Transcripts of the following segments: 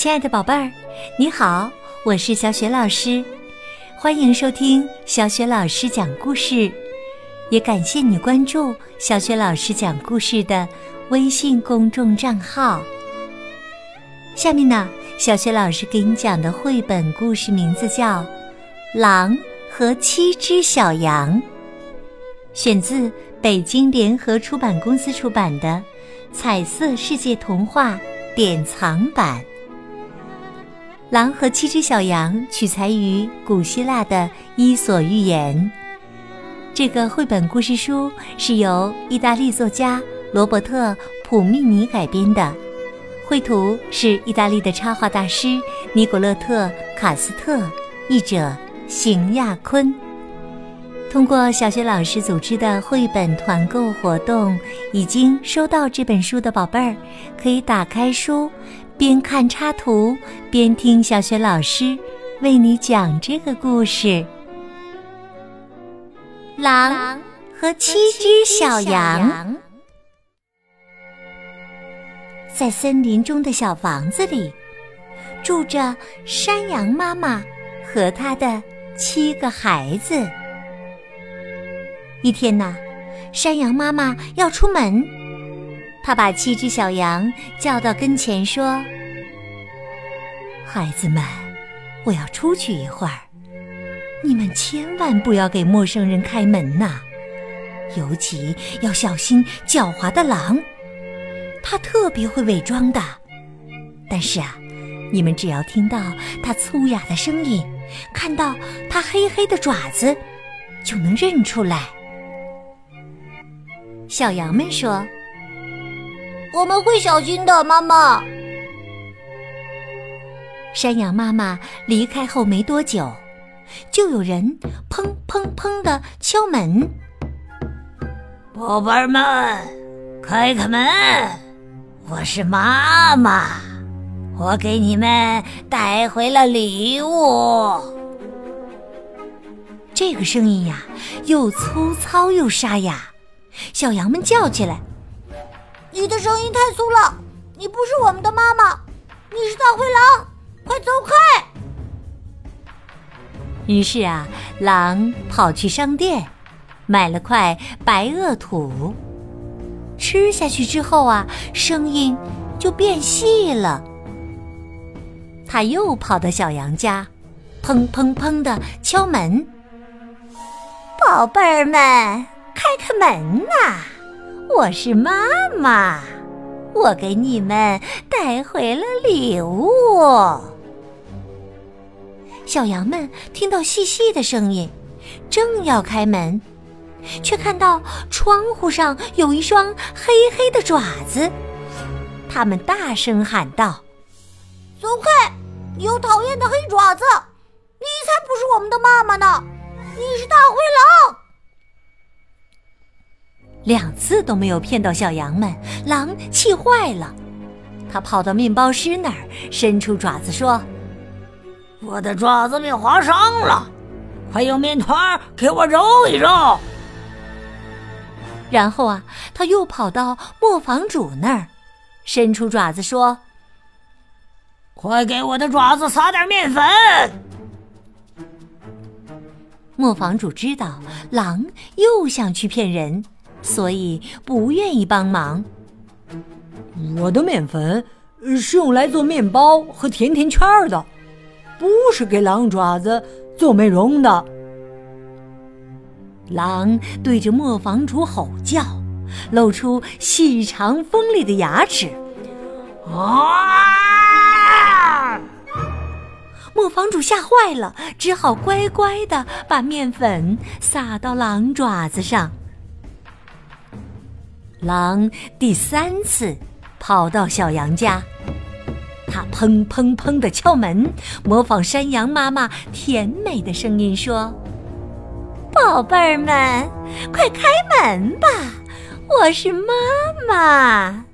亲爱的宝贝儿，你好，我是小雪老师，欢迎收听小雪老师讲故事，也感谢你关注小雪老师讲故事的微信公众账号。下面呢，小雪老师给你讲的绘本故事名字叫《狼和七只小羊》，选自北京联合出版公司出版的《彩色世界童话》典藏版。《狼和七只小羊》取材于古希腊的《伊索寓言》。这个绘本故事书是由意大利作家罗伯特·普密尼改编的，绘图是意大利的插画大师尼古勒特·卡斯特，译者邢亚坤。通过小学老师组织的绘本团购活动，已经收到这本书的宝贝儿，可以打开书，边看插图边听小学老师为你讲这个故事：《狼和七只小羊》。在森林中的小房子里，住着山羊妈妈和她的七个孩子。一天呐，山羊妈妈要出门，她把七只小羊叫到跟前说：“孩子们，我要出去一会儿，你们千万不要给陌生人开门呐，尤其要小心狡猾的狼，它特别会伪装的。但是啊，你们只要听到它粗哑的声音，看到它黑黑的爪子，就能认出来。”小羊们说：“我们会小心的，妈妈。”山羊妈妈离开后没多久，就有人砰砰砰的敲门。宝贝们，开开门！我是妈妈，我给你们带回了礼物。这个声音呀，又粗糙又沙哑。小羊们叫起来：“你的声音太粗了！你不是我们的妈妈，你是大灰狼！快走开！”于是啊，狼跑去商店，买了块白垩土，吃下去之后啊，声音就变细了。他又跑到小羊家，砰砰砰的敲门：“宝贝儿们！”开开门呐！我是妈妈，我给你们带回了礼物。小羊们听到细细的声音，正要开门，却看到窗户上有一双黑黑的爪子。他们大声喊道：“走开！有讨厌的黑爪子！你才不是我们的妈妈呢！你是大灰狼！”两次都没有骗到小羊们，狼气坏了。他跑到面包师那儿，伸出爪子说：“我的爪子被划伤了，快用面团给我揉一揉。”然后啊，他又跑到磨坊主那儿，伸出爪子说：“快给我的爪子撒点面粉。”磨坊主知道狼又想去骗人。所以不愿意帮忙。我的面粉是用来做面包和甜甜圈的，不是给狼爪子做美容的。狼对着磨坊主吼叫，露出细长锋利的牙齿。啊！磨坊主吓坏了，只好乖乖的把面粉撒到狼爪子上。狼第三次跑到小羊家，它砰砰砰的敲门，模仿山羊妈妈甜美的声音说：“宝贝儿们，快开门吧，我是妈妈。”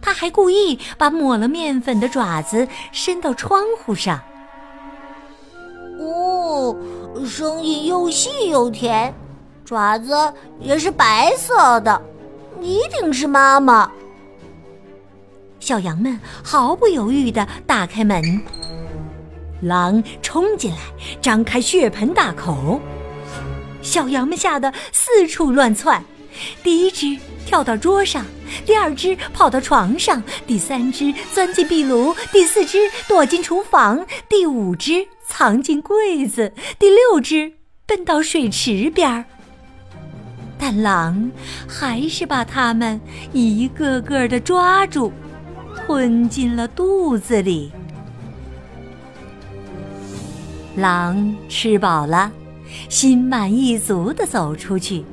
他还故意把抹了面粉的爪子伸到窗户上。哦，声音又细又甜，爪子也是白色的。一定是妈妈。小羊们毫不犹豫地打开门，狼冲进来，张开血盆大口，小羊们吓得四处乱窜。第一只跳到桌上，第二只跑到床上，第三只钻进壁炉，第四只躲进厨房，第五只藏进柜子，第六只奔到水池边儿。但狼还是把它们一个个的抓住，吞进了肚子里。狼吃饱了，心满意足地走出去。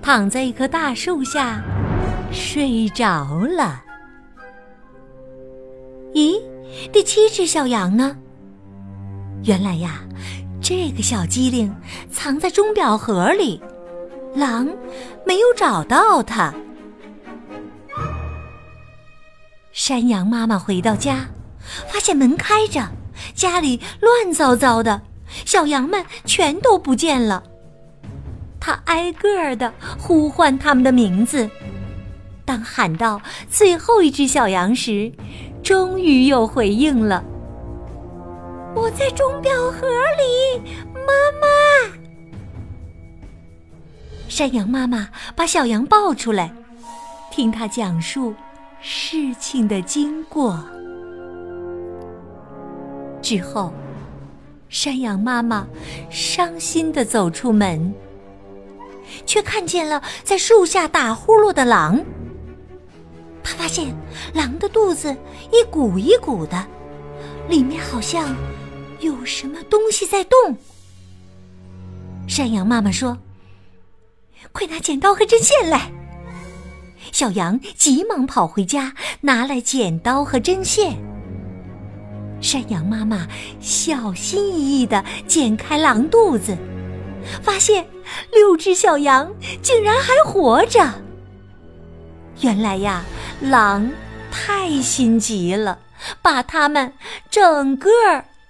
躺在一棵大树下，睡着了。咦，第七只小羊呢？原来呀，这个小机灵藏在钟表盒里，狼没有找到它。山羊妈妈回到家，发现门开着，家里乱糟糟的，小羊们全都不见了。他挨个儿的呼唤他们的名字，当喊到最后一只小羊时，终于有回应了：“我在钟表盒里，妈妈。”山羊妈妈把小羊抱出来，听他讲述事情的经过。之后，山羊妈妈伤心的走出门。却看见了在树下打呼噜的狼。他发现狼的肚子一鼓一鼓的，里面好像有什么东西在动。山羊妈妈说：“快拿剪刀和针线来！”小羊急忙跑回家，拿来剪刀和针线。山羊妈妈小心翼翼地剪开狼肚子。发现六只小羊竟然还活着。原来呀，狼太心急了，把它们整个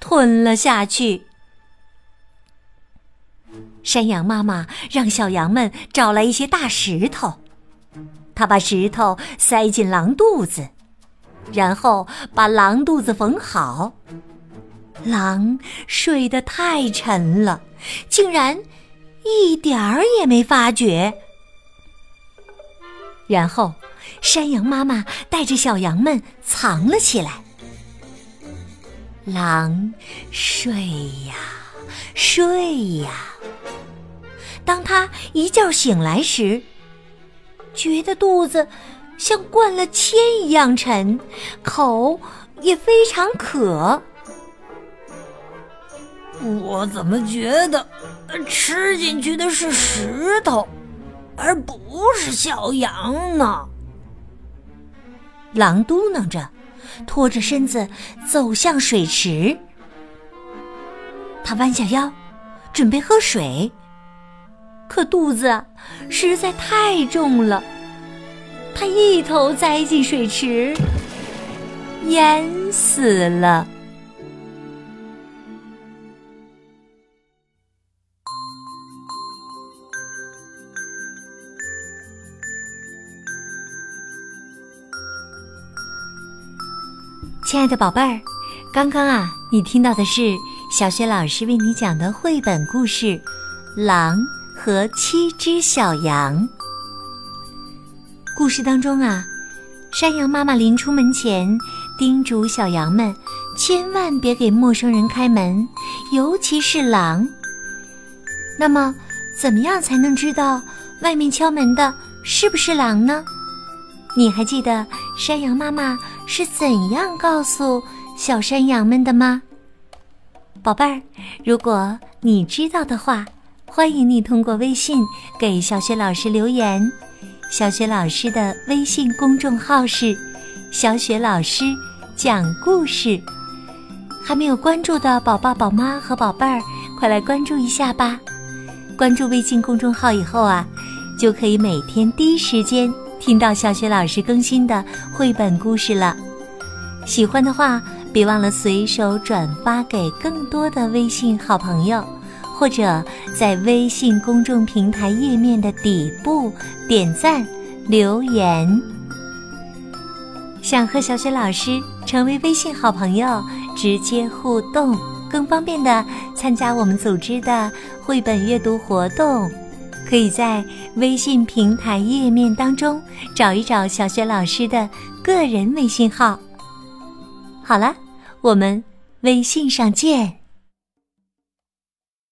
吞了下去。山羊妈妈让小羊们找来一些大石头，他把石头塞进狼肚子，然后把狼肚子缝好。狼睡得太沉了。竟然一点儿也没发觉。然后，山羊妈妈带着小羊们藏了起来。狼睡呀睡呀，当他一觉醒来时，觉得肚子像灌了铅一样沉，口也非常渴。我怎么觉得吃进去的是石头，而不是小羊呢？狼嘟囔着，拖着身子走向水池。他弯下腰，准备喝水，可肚子实在太重了，他一头栽进水池，淹死了。亲爱的宝贝儿，刚刚啊，你听到的是小学老师为你讲的绘本故事《狼和七只小羊》。故事当中啊，山羊妈妈临出门前叮嘱小羊们，千万别给陌生人开门，尤其是狼。那么，怎么样才能知道外面敲门的是不是狼呢？你还记得山羊妈妈是怎样告诉小山羊们的吗？宝贝儿，如果你知道的话，欢迎你通过微信给小雪老师留言。小雪老师的微信公众号是“小雪老师讲故事”。还没有关注的宝爸、宝妈和宝贝儿，快来关注一下吧！关注微信公众号以后啊，就可以每天第一时间。听到小雪老师更新的绘本故事了，喜欢的话别忘了随手转发给更多的微信好朋友，或者在微信公众平台页面的底部点赞留言。想和小雪老师成为微信好朋友，直接互动，更方便的参加我们组织的绘本阅读活动，可以在微信平台页面当中找一找小雪老师的个人微信号。好了，我们微信上见。